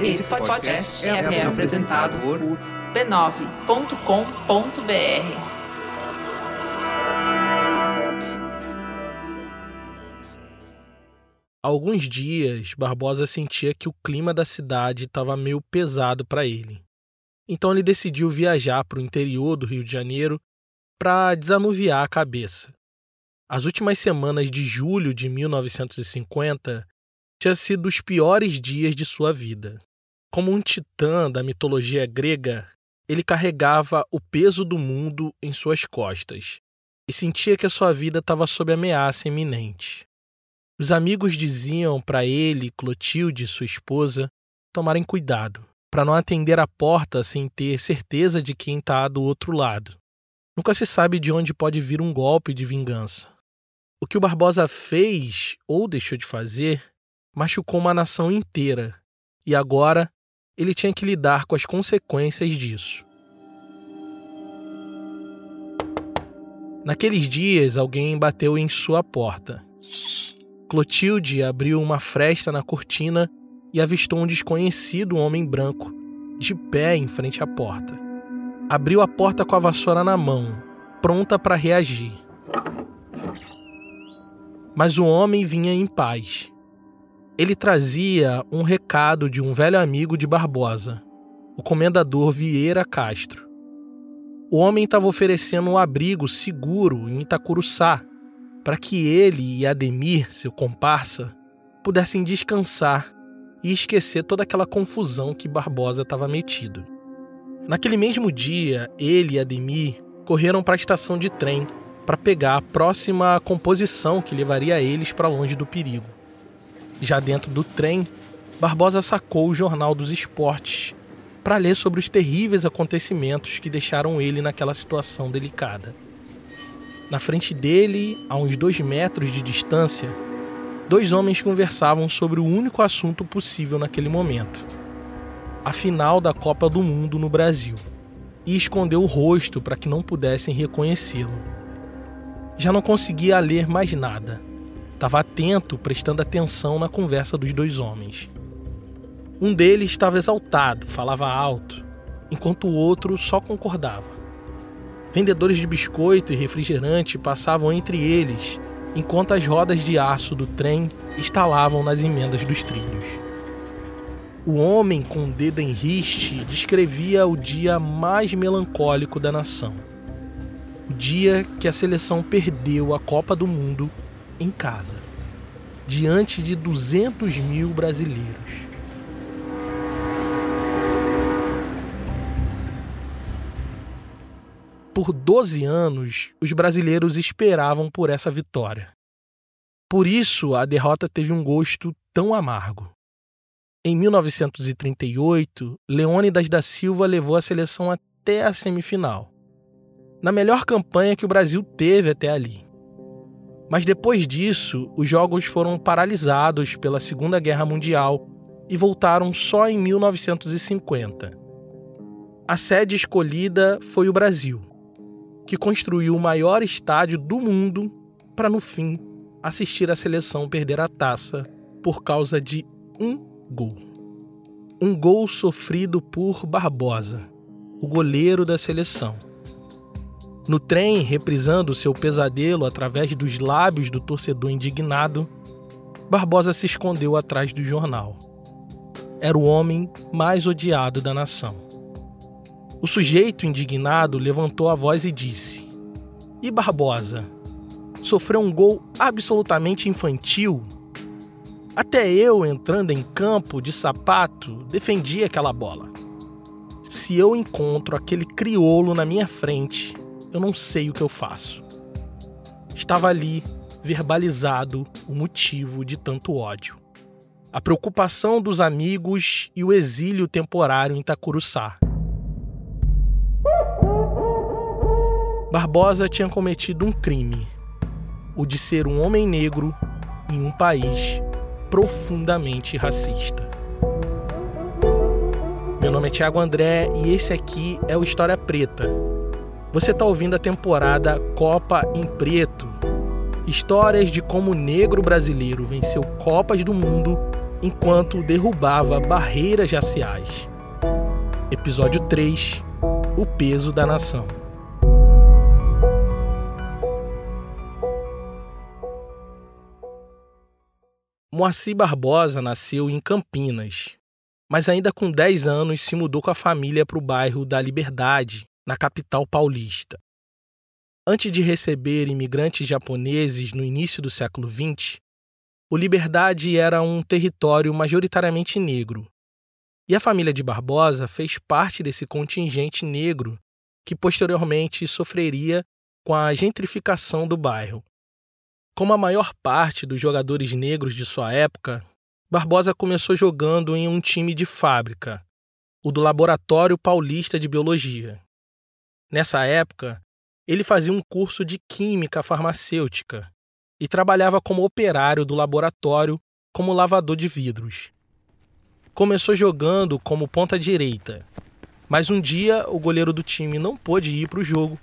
Esse podcast é, é apresentado por b9.com.br. Há alguns dias, Barbosa sentia que o clima da cidade estava meio pesado para ele. Então ele decidiu viajar para o interior do Rio de Janeiro para desanuviar a cabeça. As últimas semanas de julho de 1950 tinha sido os piores dias de sua vida. Como um titã da mitologia grega, ele carregava o peso do mundo em suas costas e sentia que a sua vida estava sob ameaça iminente. Os amigos diziam para ele, Clotilde sua esposa, tomarem cuidado, para não atender a porta sem ter certeza de quem está do outro lado. Nunca se sabe de onde pode vir um golpe de vingança. O que o Barbosa fez ou deixou de fazer machucou uma nação inteira, e agora ele tinha que lidar com as consequências disso. Naqueles dias, alguém bateu em sua porta. Clotilde abriu uma fresta na cortina e avistou um desconhecido homem branco, de pé em frente à porta. Abriu a porta com a vassoura na mão, pronta para reagir. Mas o homem vinha em paz ele trazia um recado de um velho amigo de Barbosa, o comendador Vieira Castro. O homem estava oferecendo um abrigo seguro em Itacuruçá para que ele e Ademir, seu comparsa, pudessem descansar e esquecer toda aquela confusão que Barbosa estava metido. Naquele mesmo dia, ele e Ademir correram para a estação de trem para pegar a próxima composição que levaria eles para longe do perigo. Já dentro do trem, Barbosa sacou o Jornal dos Esportes para ler sobre os terríveis acontecimentos que deixaram ele naquela situação delicada. Na frente dele, a uns dois metros de distância, dois homens conversavam sobre o único assunto possível naquele momento: a final da Copa do Mundo no Brasil, e escondeu o rosto para que não pudessem reconhecê-lo. Já não conseguia ler mais nada Estava atento, prestando atenção na conversa dos dois homens. Um deles estava exaltado, falava alto, enquanto o outro só concordava. Vendedores de biscoito e refrigerante passavam entre eles, enquanto as rodas de aço do trem estalavam nas emendas dos trilhos. O homem com o dedo em riste descrevia o dia mais melancólico da nação. O dia que a seleção perdeu a Copa do Mundo em casa, diante de 200 mil brasileiros. Por 12 anos, os brasileiros esperavam por essa vitória. Por isso, a derrota teve um gosto tão amargo. Em 1938, Leônidas da Silva levou a seleção até a semifinal, na melhor campanha que o Brasil teve até ali. Mas depois disso, os jogos foram paralisados pela Segunda Guerra Mundial e voltaram só em 1950. A sede escolhida foi o Brasil, que construiu o maior estádio do mundo para, no fim, assistir a seleção perder a taça por causa de um gol. Um gol sofrido por Barbosa, o goleiro da seleção. No trem, reprisando seu pesadelo através dos lábios do torcedor indignado, Barbosa se escondeu atrás do jornal. Era o homem mais odiado da nação. O sujeito indignado levantou a voz e disse: E Barbosa? Sofreu um gol absolutamente infantil? Até eu, entrando em campo de sapato, defendi aquela bola. Se eu encontro aquele criolo na minha frente, eu não sei o que eu faço. Estava ali, verbalizado, o motivo de tanto ódio. A preocupação dos amigos e o exílio temporário em Itacuruçá. Barbosa tinha cometido um crime: o de ser um homem negro em um país profundamente racista. Meu nome é Tiago André e esse aqui é o História Preta você está ouvindo a temporada Copa em Preto. Histórias de como o negro brasileiro venceu Copas do Mundo enquanto derrubava barreiras raciais. Episódio 3 O peso da nação. Moacir Barbosa nasceu em Campinas, mas ainda com 10 anos se mudou com a família para o bairro da Liberdade, na capital paulista. Antes de receber imigrantes japoneses no início do século XX, o Liberdade era um território majoritariamente negro. E a família de Barbosa fez parte desse contingente negro que posteriormente sofreria com a gentrificação do bairro. Como a maior parte dos jogadores negros de sua época, Barbosa começou jogando em um time de fábrica, o do Laboratório Paulista de Biologia. Nessa época, ele fazia um curso de Química Farmacêutica e trabalhava como operário do laboratório como lavador de vidros. Começou jogando como ponta direita, mas um dia o goleiro do time não pôde ir para o jogo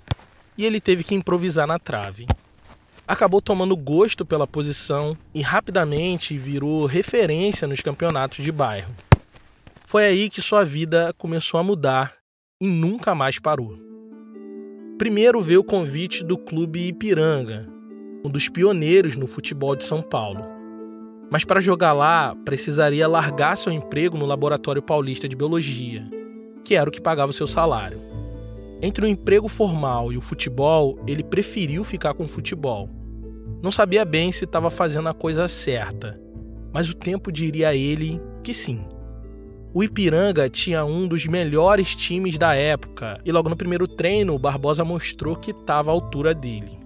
e ele teve que improvisar na trave acabou tomando gosto pela posição e rapidamente virou referência nos campeonatos de bairro. Foi aí que sua vida começou a mudar e nunca mais parou. Primeiro veio o convite do Clube Ipiranga, um dos pioneiros no futebol de São Paulo. Mas para jogar lá, precisaria largar seu emprego no Laboratório Paulista de Biologia, que era o que pagava seu salário. Entre o emprego formal e o futebol, ele preferiu ficar com o futebol. Não sabia bem se estava fazendo a coisa certa, mas o tempo diria a ele que sim. O Ipiranga tinha um dos melhores times da época e logo no primeiro treino Barbosa mostrou que estava à altura dele.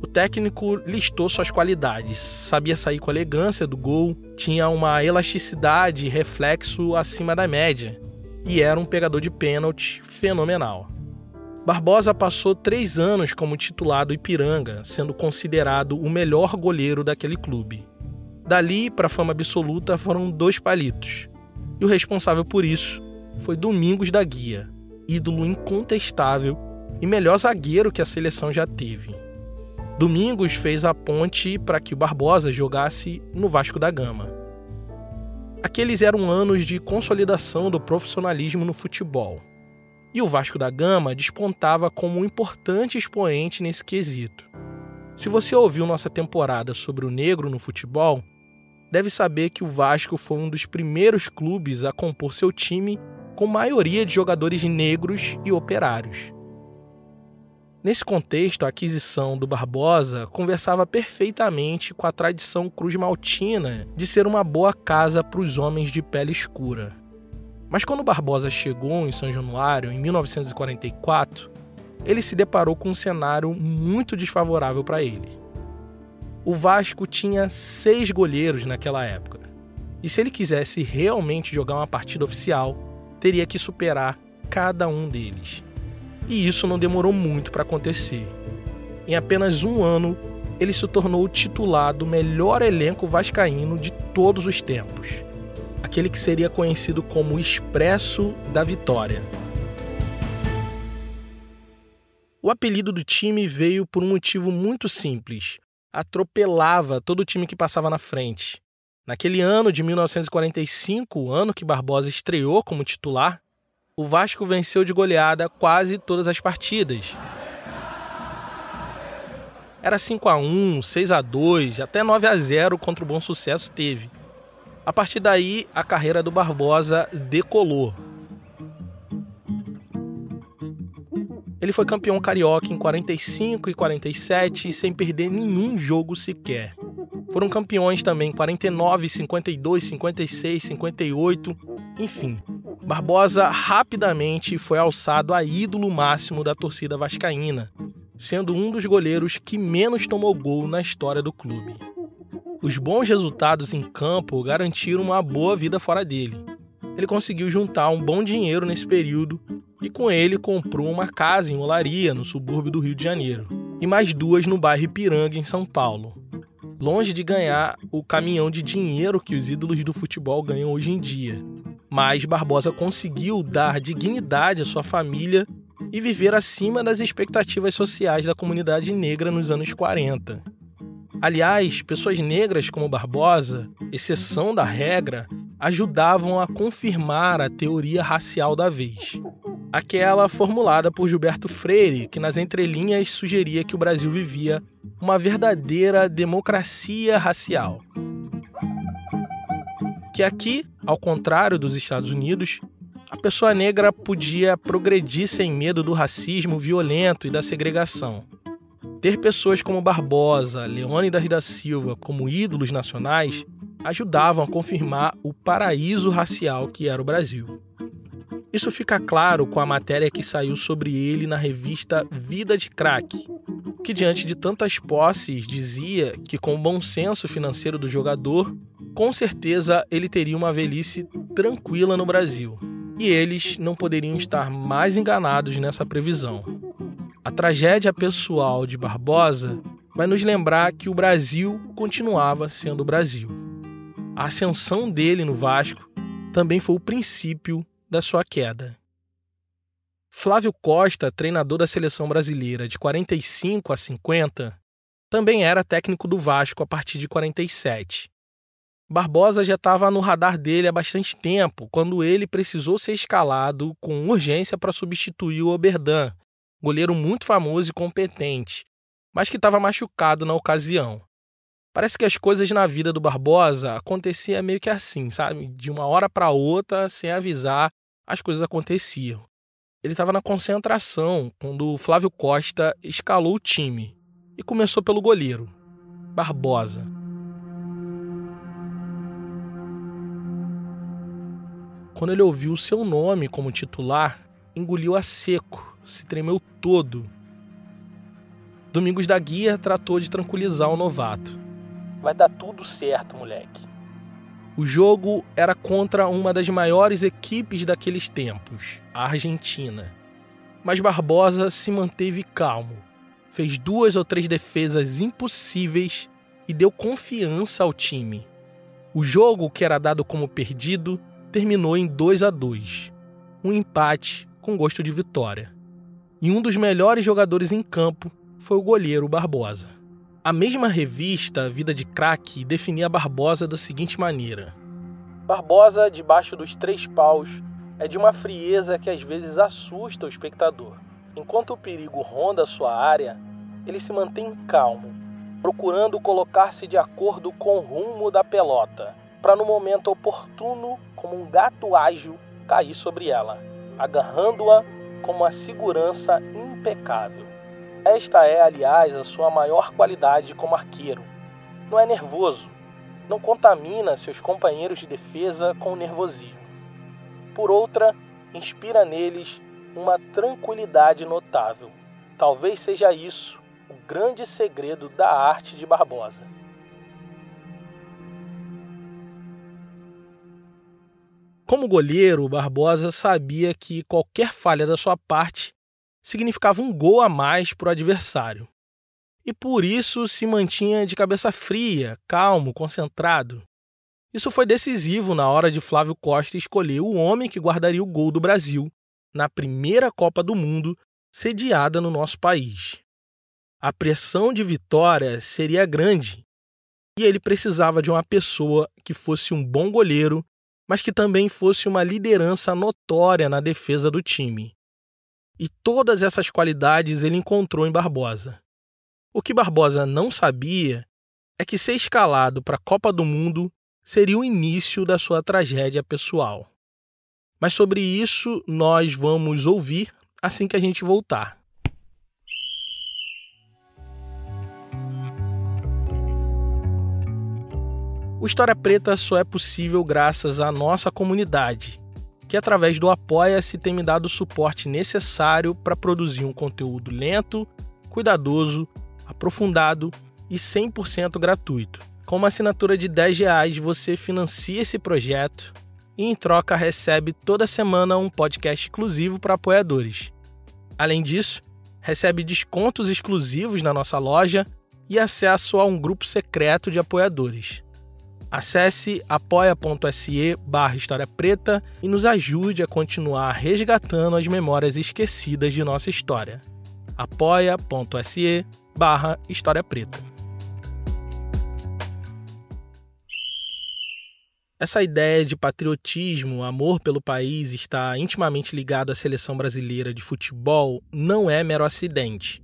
O técnico listou suas qualidades, sabia sair com elegância do gol, tinha uma elasticidade e reflexo acima da média e era um pegador de pênalti fenomenal. Barbosa passou três anos como titular do Ipiranga, sendo considerado o melhor goleiro daquele clube. Dali para a fama absoluta foram dois palitos, e o responsável por isso foi Domingos da Guia, ídolo incontestável e melhor zagueiro que a seleção já teve. Domingos fez a ponte para que o Barbosa jogasse no Vasco da Gama. Aqueles eram anos de consolidação do profissionalismo no futebol e o Vasco da Gama despontava como um importante expoente nesse quesito. Se você ouviu nossa temporada sobre o negro no futebol, deve saber que o Vasco foi um dos primeiros clubes a compor seu time com maioria de jogadores negros e operários. Nesse contexto, a aquisição do Barbosa conversava perfeitamente com a tradição cruz maltina de ser uma boa casa para os homens de pele escura. Mas quando Barbosa chegou em São Januário, em 1944, ele se deparou com um cenário muito desfavorável para ele. O Vasco tinha seis goleiros naquela época. E se ele quisesse realmente jogar uma partida oficial, teria que superar cada um deles. E isso não demorou muito para acontecer. Em apenas um ano, ele se tornou o titular do melhor elenco vascaíno de todos os tempos aquele que seria conhecido como Expresso da Vitória. O apelido do time veio por um motivo muito simples. Atropelava todo o time que passava na frente. Naquele ano de 1945, ano que Barbosa estreou como titular, o Vasco venceu de goleada quase todas as partidas. Era 5 a 1, 6 a 2, até 9 a 0 contra o Bom Sucesso teve. A partir daí, a carreira do Barbosa decolou. Ele foi campeão carioca em 45 e 47 sem perder nenhum jogo sequer. Foram campeões também em 49, 52, 56, 58, enfim. Barbosa rapidamente foi alçado a ídolo máximo da torcida vascaína, sendo um dos goleiros que menos tomou gol na história do clube. Os bons resultados em campo garantiram uma boa vida fora dele. Ele conseguiu juntar um bom dinheiro nesse período e com ele comprou uma casa em Olaria, no subúrbio do Rio de Janeiro, e mais duas no bairro Ipiranga, em São Paulo. Longe de ganhar o caminhão de dinheiro que os ídolos do futebol ganham hoje em dia. Mas Barbosa conseguiu dar dignidade à sua família e viver acima das expectativas sociais da comunidade negra nos anos 40. Aliás, pessoas negras como Barbosa, exceção da regra, ajudavam a confirmar a teoria racial da vez. Aquela formulada por Gilberto Freire, que nas entrelinhas sugeria que o Brasil vivia uma verdadeira democracia racial. Que aqui, ao contrário dos Estados Unidos, a pessoa negra podia progredir sem medo do racismo violento e da segregação. Ter pessoas como Barbosa, Leônidas da Silva como ídolos nacionais ajudavam a confirmar o paraíso racial que era o Brasil. Isso fica claro com a matéria que saiu sobre ele na revista Vida de Crack, que diante de tantas posses dizia que com o bom senso financeiro do jogador, com certeza ele teria uma velhice tranquila no Brasil. E eles não poderiam estar mais enganados nessa previsão. A tragédia pessoal de Barbosa vai nos lembrar que o Brasil continuava sendo o Brasil. A ascensão dele no Vasco também foi o princípio da sua queda. Flávio Costa, treinador da seleção brasileira de 45 a 50, também era técnico do Vasco a partir de 47. Barbosa já estava no radar dele há bastante tempo, quando ele precisou ser escalado com urgência para substituir o Oberdan, goleiro muito famoso e competente, mas que estava machucado na ocasião. Parece que as coisas na vida do Barbosa acontecia meio que assim, sabe? De uma hora para outra, sem avisar, as coisas aconteciam. Ele estava na concentração quando o Flávio Costa escalou o time e começou pelo goleiro, Barbosa. Quando ele ouviu o seu nome como titular, engoliu a seco se tremeu todo. Domingos da Guia tratou de tranquilizar o novato. Vai dar tudo certo, moleque. O jogo era contra uma das maiores equipes daqueles tempos, a Argentina. Mas Barbosa se manteve calmo, fez duas ou três defesas impossíveis e deu confiança ao time. O jogo, que era dado como perdido, terminou em 2 a 2, um empate com gosto de vitória e um dos melhores jogadores em campo foi o goleiro Barbosa. A mesma revista Vida de Craque definia Barbosa da seguinte maneira: Barbosa, debaixo dos três paus, é de uma frieza que às vezes assusta o espectador. Enquanto o perigo ronda sua área, ele se mantém calmo, procurando colocar-se de acordo com o rumo da pelota, para no momento oportuno, como um gato ágil, cair sobre ela, agarrando-a com uma segurança impecável. Esta é, aliás, a sua maior qualidade como arqueiro. Não é nervoso, não contamina seus companheiros de defesa com nervosismo. Por outra, inspira neles uma tranquilidade notável. Talvez seja isso o grande segredo da arte de Barbosa. Como goleiro, Barbosa sabia que qualquer falha da sua parte significava um gol a mais para o adversário. E por isso se mantinha de cabeça fria, calmo, concentrado. Isso foi decisivo na hora de Flávio Costa escolher o homem que guardaria o gol do Brasil na primeira Copa do Mundo sediada no nosso país. A pressão de vitória seria grande e ele precisava de uma pessoa que fosse um bom goleiro mas que também fosse uma liderança notória na defesa do time. E todas essas qualidades ele encontrou em Barbosa. O que Barbosa não sabia é que ser escalado para a Copa do Mundo seria o início da sua tragédia pessoal. Mas sobre isso nós vamos ouvir assim que a gente voltar. O História Preta só é possível graças à nossa comunidade, que através do Apoia-se tem me dado o suporte necessário para produzir um conteúdo lento, cuidadoso, aprofundado e 100% gratuito. Com uma assinatura de 10 reais, você financia esse projeto e, em troca, recebe toda semana um podcast exclusivo para apoiadores. Além disso, recebe descontos exclusivos na nossa loja e acesso a um grupo secreto de apoiadores. Acesse apoia.se barra História Preta e nos ajude a continuar resgatando as memórias esquecidas de nossa história. apoia.se barra História Preta. Essa ideia de patriotismo, amor pelo país, está intimamente ligado à seleção brasileira de futebol não é mero acidente.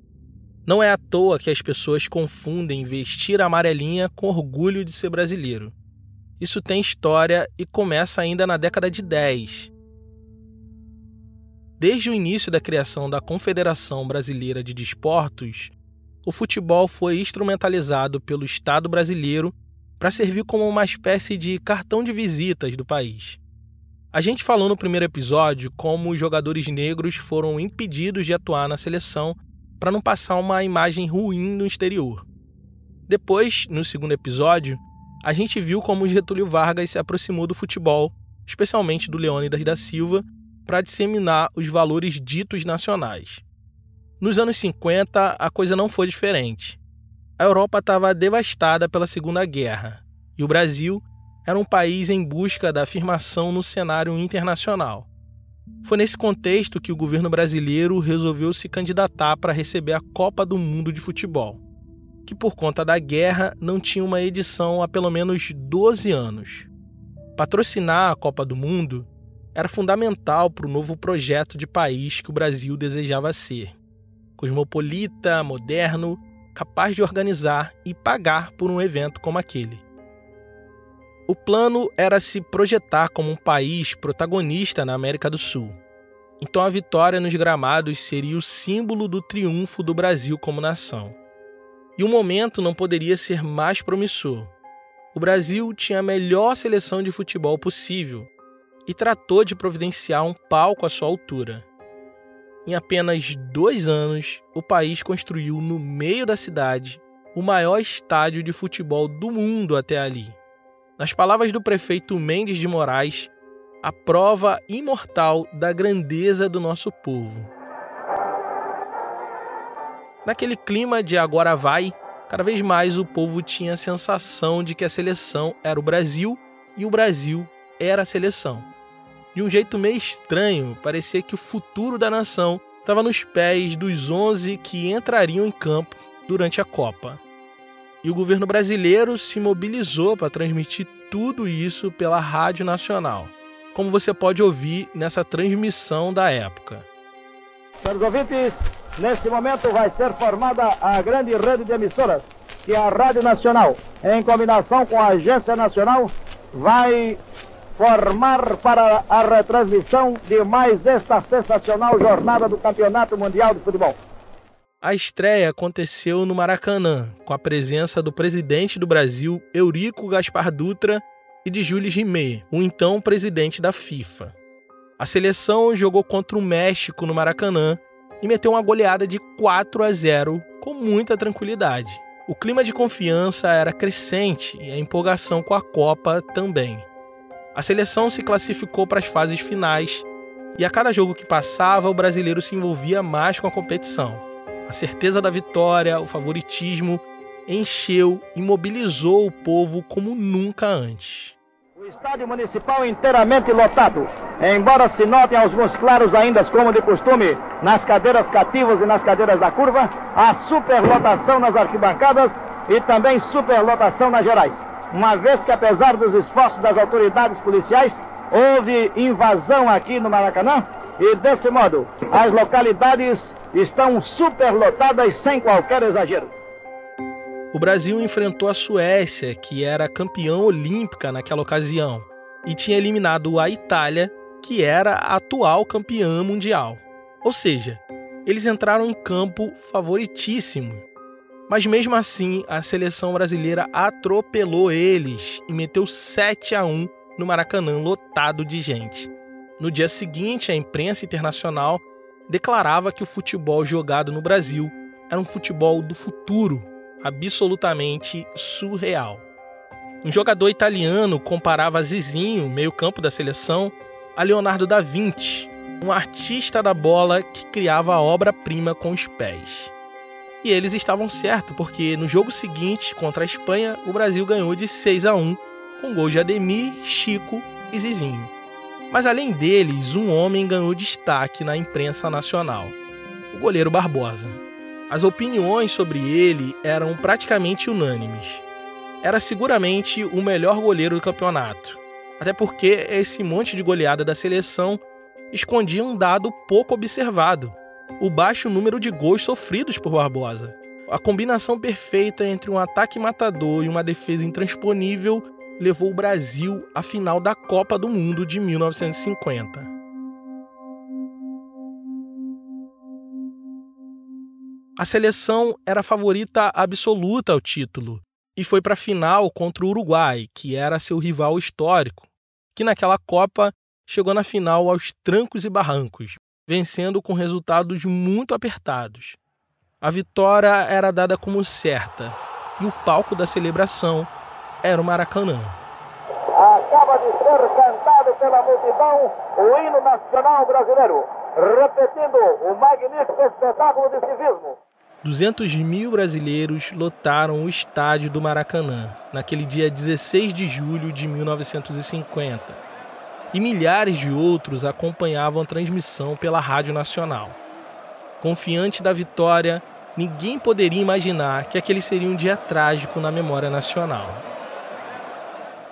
Não é à toa que as pessoas confundem vestir amarelinha com orgulho de ser brasileiro. Isso tem história e começa ainda na década de 10. Desde o início da criação da Confederação Brasileira de Desportos, o futebol foi instrumentalizado pelo Estado brasileiro para servir como uma espécie de cartão de visitas do país. A gente falou no primeiro episódio como os jogadores negros foram impedidos de atuar na seleção para não passar uma imagem ruim no exterior. Depois, no segundo episódio, a gente viu como Getúlio Vargas se aproximou do futebol, especialmente do Leônidas da Silva, para disseminar os valores ditos nacionais. Nos anos 50, a coisa não foi diferente. A Europa estava devastada pela Segunda Guerra e o Brasil era um país em busca da afirmação no cenário internacional. Foi nesse contexto que o governo brasileiro resolveu se candidatar para receber a Copa do Mundo de Futebol que por conta da guerra não tinha uma edição há pelo menos 12 anos. Patrocinar a Copa do Mundo era fundamental para o novo projeto de país que o Brasil desejava ser. Cosmopolita, moderno, capaz de organizar e pagar por um evento como aquele. O plano era se projetar como um país protagonista na América do Sul. Então a vitória nos gramados seria o símbolo do triunfo do Brasil como nação. E o momento não poderia ser mais promissor. O Brasil tinha a melhor seleção de futebol possível e tratou de providenciar um palco à sua altura. Em apenas dois anos, o país construiu no meio da cidade o maior estádio de futebol do mundo até ali. Nas palavras do prefeito Mendes de Moraes, a prova imortal da grandeza do nosso povo. Naquele clima de agora vai, cada vez mais o povo tinha a sensação de que a seleção era o Brasil e o Brasil era a seleção. De um jeito meio estranho, parecia que o futuro da nação estava nos pés dos 11 que entrariam em campo durante a Copa. E o governo brasileiro se mobilizou para transmitir tudo isso pela Rádio Nacional, como você pode ouvir nessa transmissão da época. Senhores ouvintes, Neste momento vai ser formada a grande rede de emissoras, que é a Rádio Nacional, em combinação com a Agência Nacional, vai formar para a retransmissão de mais esta sensacional jornada do Campeonato Mundial de Futebol. A estreia aconteceu no Maracanã, com a presença do presidente do Brasil, Eurico Gaspar Dutra, e de Jules Rimet, o então presidente da FIFA. A seleção jogou contra o México no Maracanã e meteu uma goleada de 4 a 0 com muita tranquilidade. O clima de confiança era crescente e a empolgação com a Copa também. A seleção se classificou para as fases finais e a cada jogo que passava, o brasileiro se envolvia mais com a competição. A certeza da vitória, o favoritismo, encheu e mobilizou o povo como nunca antes. O estádio municipal inteiramente lotado. Embora se notem alguns claros ainda, como de costume, nas cadeiras cativas e nas cadeiras da curva, há superlotação nas arquibancadas e também superlotação nas gerais. Uma vez que, apesar dos esforços das autoridades policiais, houve invasão aqui no Maracanã e, desse modo, as localidades estão superlotadas sem qualquer exagero. O Brasil enfrentou a Suécia, que era campeã olímpica naquela ocasião, e tinha eliminado a Itália, que era a atual campeã mundial. Ou seja, eles entraram em campo favoritíssimo. Mas mesmo assim, a seleção brasileira atropelou eles e meteu 7 a 1 no Maracanã lotado de gente. No dia seguinte, a imprensa internacional declarava que o futebol jogado no Brasil era um futebol do futuro, absolutamente surreal. Um jogador italiano comparava Zizinho, meio-campo da seleção, a Leonardo da Vinci, um artista da bola que criava a obra-prima com os pés. E eles estavam certos, porque no jogo seguinte, contra a Espanha, o Brasil ganhou de 6 a 1, com gols de Ademir, Chico e Zizinho. Mas além deles, um homem ganhou destaque na imprensa nacional: o goleiro Barbosa. As opiniões sobre ele eram praticamente unânimes. Era seguramente o melhor goleiro do campeonato. Até porque esse monte de goleada da seleção escondia um dado pouco observado: o baixo número de gols sofridos por Barbosa. A combinação perfeita entre um ataque matador e uma defesa intransponível levou o Brasil à final da Copa do Mundo de 1950. A seleção era a favorita absoluta ao título e foi para a final contra o Uruguai, que era seu rival histórico, que naquela Copa chegou na final aos trancos e barrancos, vencendo com resultados muito apertados. A vitória era dada como certa e o palco da celebração era o Maracanã. Acaba de ser cantado pela multidão o hino nacional brasileiro, repetindo o magnífico espetáculo de civismo. 200 mil brasileiros lotaram o estádio do Maracanã naquele dia 16 de julho de 1950 e milhares de outros acompanhavam a transmissão pela Rádio Nacional. Confiante da vitória, ninguém poderia imaginar que aquele seria um dia trágico na memória nacional.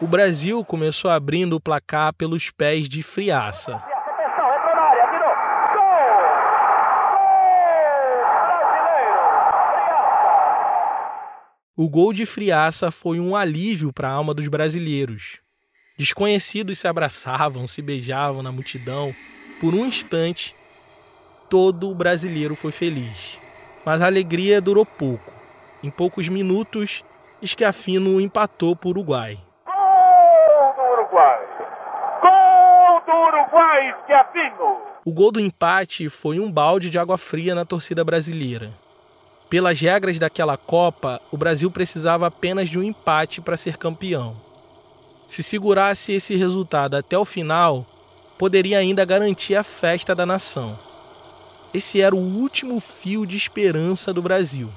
O Brasil começou abrindo o placar pelos pés de Friaça, O gol de Friaça foi um alívio para a alma dos brasileiros. Desconhecidos se abraçavam, se beijavam na multidão. Por um instante, todo o brasileiro foi feliz. Mas a alegria durou pouco. Em poucos minutos, Esquiafino empatou para o Uruguai. Gol do Uruguai! Gol do Esquiafino! O gol do empate foi um balde de água fria na torcida brasileira. Pelas regras daquela Copa, o Brasil precisava apenas de um empate para ser campeão. Se segurasse esse resultado até o final, poderia ainda garantir a festa da nação. Esse era o último fio de esperança do Brasil.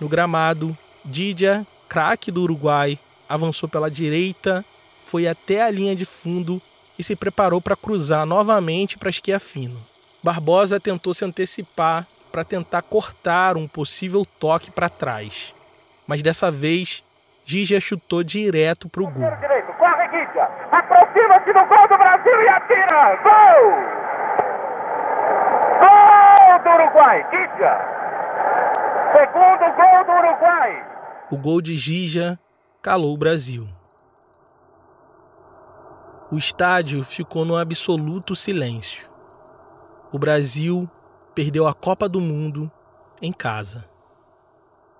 No gramado, Didia, craque do Uruguai, avançou pela direita, foi até a linha de fundo e se preparou para cruzar novamente para esquiar fino. Barbosa tentou se antecipar para tentar cortar um possível toque para trás. Mas dessa vez, Gigia chutou direto para o gol. Corre Gigia, aproxima-se do gol do Brasil e atira! Gol! Gol do Uruguai, Gigia! Segundo gol do Uruguai! O gol de Gigia calou o Brasil. O estádio ficou no absoluto silêncio. O Brasil perdeu a Copa do Mundo em casa.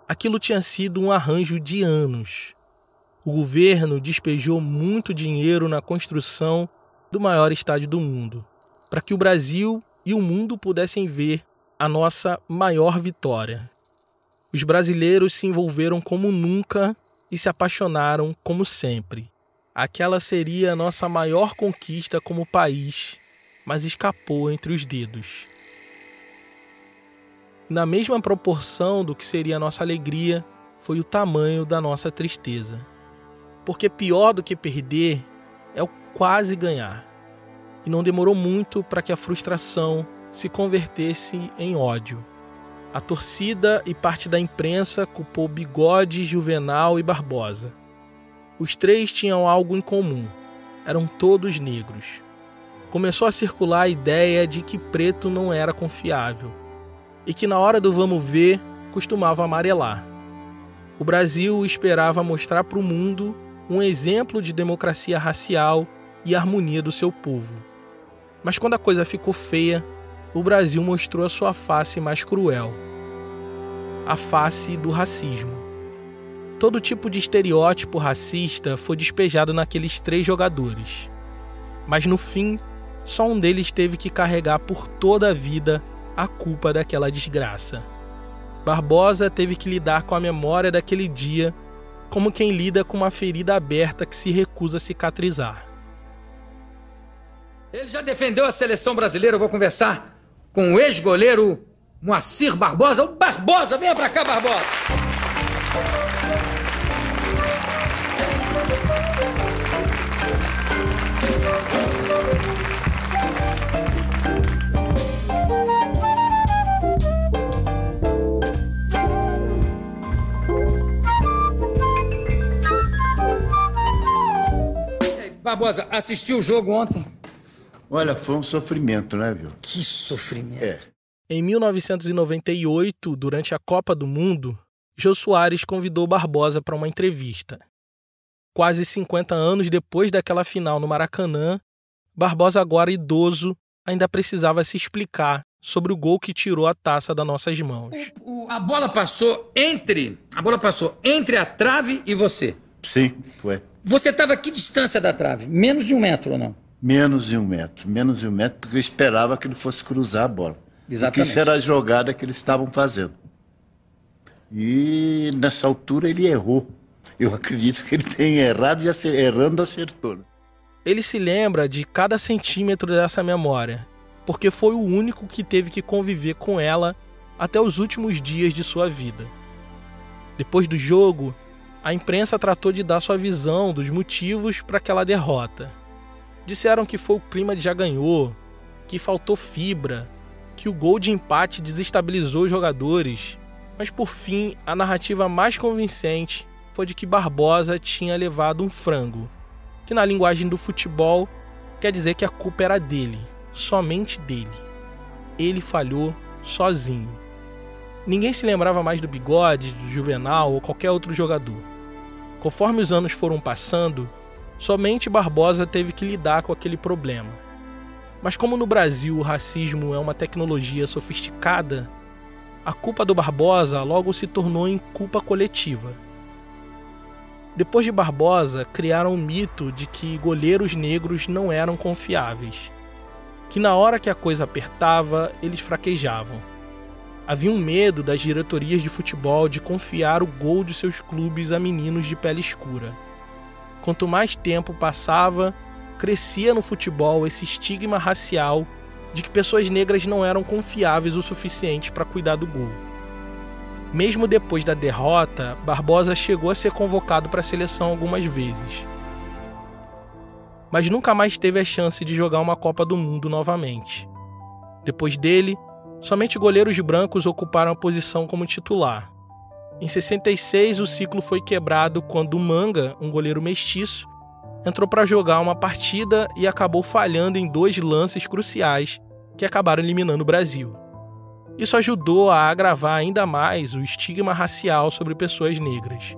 Aquilo tinha sido um arranjo de anos. O governo despejou muito dinheiro na construção do maior estádio do mundo, para que o Brasil e o mundo pudessem ver a nossa maior vitória. Os brasileiros se envolveram como nunca e se apaixonaram como sempre. Aquela seria a nossa maior conquista como país, mas escapou entre os dedos na mesma proporção do que seria a nossa alegria, foi o tamanho da nossa tristeza. Porque pior do que perder é o quase ganhar. E não demorou muito para que a frustração se convertesse em ódio. A torcida e parte da imprensa culpou Bigode, Juvenal e Barbosa. Os três tinham algo em comum: eram todos negros. Começou a circular a ideia de que preto não era confiável e que na hora do vamos ver costumava amarelar. O Brasil esperava mostrar para o mundo um exemplo de democracia racial e harmonia do seu povo. Mas quando a coisa ficou feia, o Brasil mostrou a sua face mais cruel a face do racismo. Todo tipo de estereótipo racista foi despejado naqueles três jogadores. Mas no fim, só um deles teve que carregar por toda a vida a culpa daquela desgraça. Barbosa teve que lidar com a memória daquele dia como quem lida com uma ferida aberta que se recusa a cicatrizar. Ele já defendeu a seleção brasileira. Eu vou conversar com o ex-goleiro Moacir Barbosa. O Barbosa, venha pra cá, Barbosa! Barbosa, assistiu o jogo ontem? Olha, foi um sofrimento, né, viu? Que sofrimento. É. Em 1998, durante a Copa do Mundo, Jô Soares convidou Barbosa para uma entrevista. Quase 50 anos depois daquela final no Maracanã, Barbosa, agora idoso, ainda precisava se explicar sobre o gol que tirou a taça das nossas mãos. O, o, a bola passou entre. A bola passou entre a trave e você. Sim, foi. Você estava a que distância da trave? Menos de um metro ou não? Menos de um metro. Menos de um metro, porque eu esperava que ele fosse cruzar a bola. Exatamente. Porque isso era a jogada que eles estavam fazendo. E nessa altura ele errou. Eu acredito que ele tenha errado e errando acertou. Ele se lembra de cada centímetro dessa memória, porque foi o único que teve que conviver com ela até os últimos dias de sua vida. Depois do jogo, a imprensa tratou de dar sua visão dos motivos para aquela derrota. Disseram que foi o clima de já ganhou, que faltou fibra, que o gol de empate desestabilizou os jogadores, mas por fim a narrativa mais convincente foi de que Barbosa tinha levado um frango, que na linguagem do futebol quer dizer que a culpa era dele, somente dele. Ele falhou sozinho. Ninguém se lembrava mais do Bigode, do Juvenal ou qualquer outro jogador. Conforme os anos foram passando, somente Barbosa teve que lidar com aquele problema. Mas como no Brasil o racismo é uma tecnologia sofisticada, a culpa do Barbosa logo se tornou em culpa coletiva. Depois de Barbosa, criaram o mito de que goleiros negros não eram confiáveis, que na hora que a coisa apertava, eles fraquejavam. Havia um medo das diretorias de futebol de confiar o gol de seus clubes a meninos de pele escura. Quanto mais tempo passava, crescia no futebol esse estigma racial de que pessoas negras não eram confiáveis o suficiente para cuidar do gol. Mesmo depois da derrota, Barbosa chegou a ser convocado para a seleção algumas vezes. Mas nunca mais teve a chance de jogar uma Copa do Mundo novamente. Depois dele, somente goleiros brancos ocuparam a posição como titular. Em 66, o ciclo foi quebrado quando o Manga, um goleiro mestiço, entrou para jogar uma partida e acabou falhando em dois lances cruciais que acabaram eliminando o Brasil. Isso ajudou a agravar ainda mais o estigma racial sobre pessoas negras.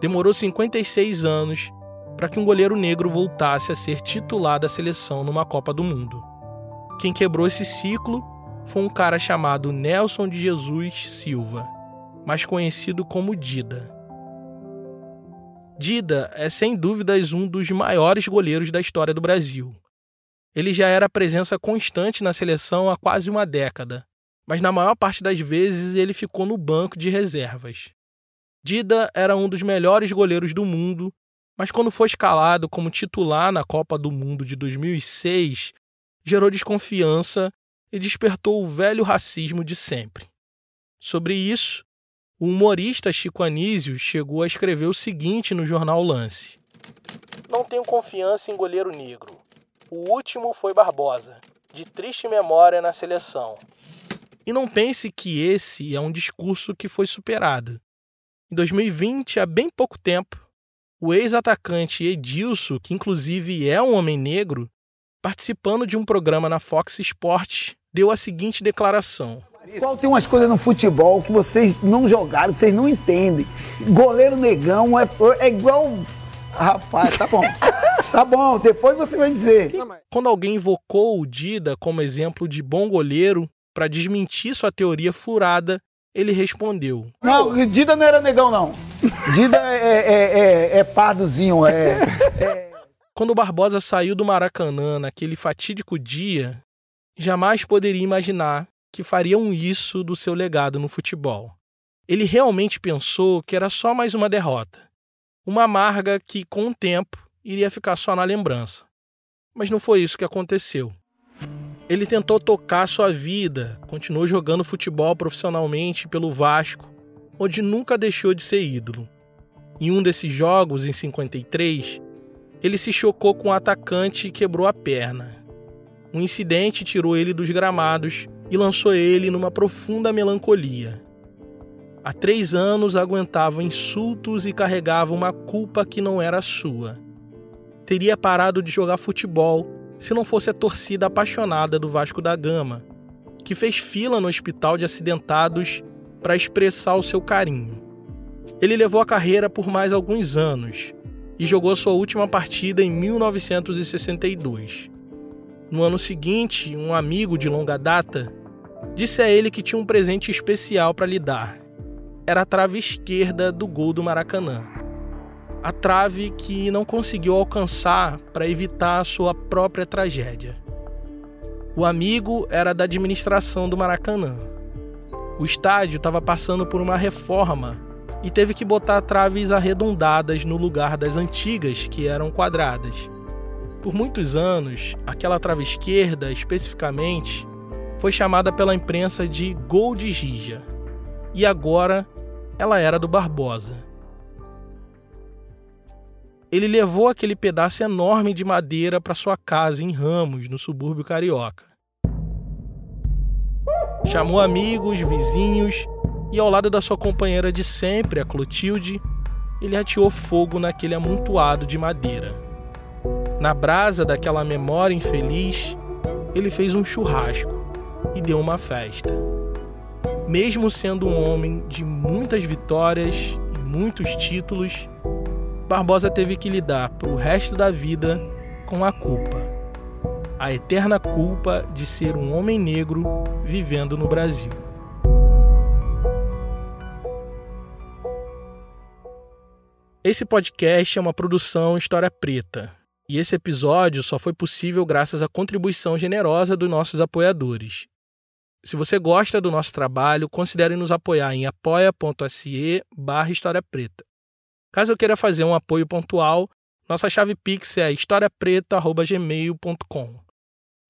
Demorou 56 anos para que um goleiro negro voltasse a ser titular da seleção numa Copa do Mundo. Quem quebrou esse ciclo foi um cara chamado Nelson de Jesus Silva, mais conhecido como Dida. Dida é sem dúvidas um dos maiores goleiros da história do Brasil. Ele já era presença constante na seleção há quase uma década, mas na maior parte das vezes ele ficou no banco de reservas. Dida era um dos melhores goleiros do mundo, mas quando foi escalado como titular na Copa do Mundo de 2006, gerou desconfiança e despertou o velho racismo de sempre. Sobre isso, o humorista Chico Anísio chegou a escrever o seguinte no jornal Lance: Não tenho confiança em goleiro negro. O último foi Barbosa, de triste memória na seleção. E não pense que esse é um discurso que foi superado. Em 2020, há bem pouco tempo, o ex-atacante Edilson, que inclusive é um homem negro, participando de um programa na Fox Sports, deu a seguinte declaração: qual tem umas coisas no futebol que vocês não jogaram, vocês não entendem. Goleiro negão é, é igual. Rapaz, tá bom. tá bom, depois você vai dizer. Quando alguém invocou o Dida como exemplo de bom goleiro para desmentir sua teoria furada, ele respondeu: Não, Dida não era negão, não. Dida é, é, é, é pardozinho, é, é. Quando Barbosa saiu do Maracanã naquele fatídico dia, jamais poderia imaginar que fariam isso do seu legado no futebol. Ele realmente pensou que era só mais uma derrota, uma amarga que, com o tempo, iria ficar só na lembrança. Mas não foi isso que aconteceu. Ele tentou tocar sua vida, continuou jogando futebol profissionalmente pelo Vasco, onde nunca deixou de ser ídolo. Em um desses jogos, em 53, ele se chocou com um atacante e quebrou a perna. Um incidente tirou ele dos gramados e lançou ele numa profunda melancolia. Há três anos aguentava insultos e carregava uma culpa que não era sua. teria parado de jogar futebol se não fosse a torcida apaixonada do Vasco da Gama, que fez fila no hospital de acidentados para expressar o seu carinho. Ele levou a carreira por mais alguns anos e jogou sua última partida em 1962. No ano seguinte, um amigo de longa data disse a ele que tinha um presente especial para lhe dar. Era a trave esquerda do gol do Maracanã. A trave que não conseguiu alcançar para evitar a sua própria tragédia. O amigo era da administração do Maracanã. O estádio estava passando por uma reforma e teve que botar traves arredondadas no lugar das antigas, que eram quadradas. Por muitos anos, aquela trave esquerda, especificamente, foi chamada pela imprensa de Gol de Gija. E agora ela era do Barbosa. Ele levou aquele pedaço enorme de madeira para sua casa em Ramos, no subúrbio carioca. Chamou amigos, vizinhos e, ao lado da sua companheira de sempre, a Clotilde, ele ateou fogo naquele amontoado de madeira. Na brasa daquela memória infeliz, ele fez um churrasco e deu uma festa. Mesmo sendo um homem de muitas vitórias e muitos títulos, Barbosa teve que lidar para o resto da vida com a culpa. A eterna culpa de ser um homem negro vivendo no Brasil. Esse podcast é uma produção História Preta. E esse episódio só foi possível graças à contribuição generosa dos nossos apoiadores. Se você gosta do nosso trabalho, considere nos apoiar em apoia.se barra História Preta. Caso eu queira fazer um apoio pontual, nossa chave Pix é historiapreta.gmail.com.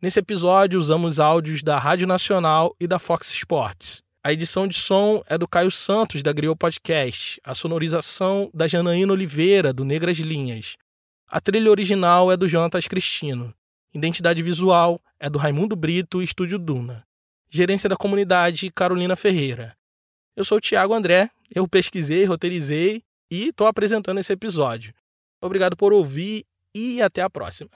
Nesse episódio, usamos áudios da Rádio Nacional e da Fox Sports. A edição de som é do Caio Santos, da Griot Podcast. A sonorização da Janaína Oliveira, do Negras Linhas. A trilha original é do Jonatas Cristino. Identidade visual é do Raimundo Brito, Estúdio Duna. Gerência da comunidade, Carolina Ferreira. Eu sou o Thiago André, eu pesquisei, roteirizei e estou apresentando esse episódio. Obrigado por ouvir e até a próxima.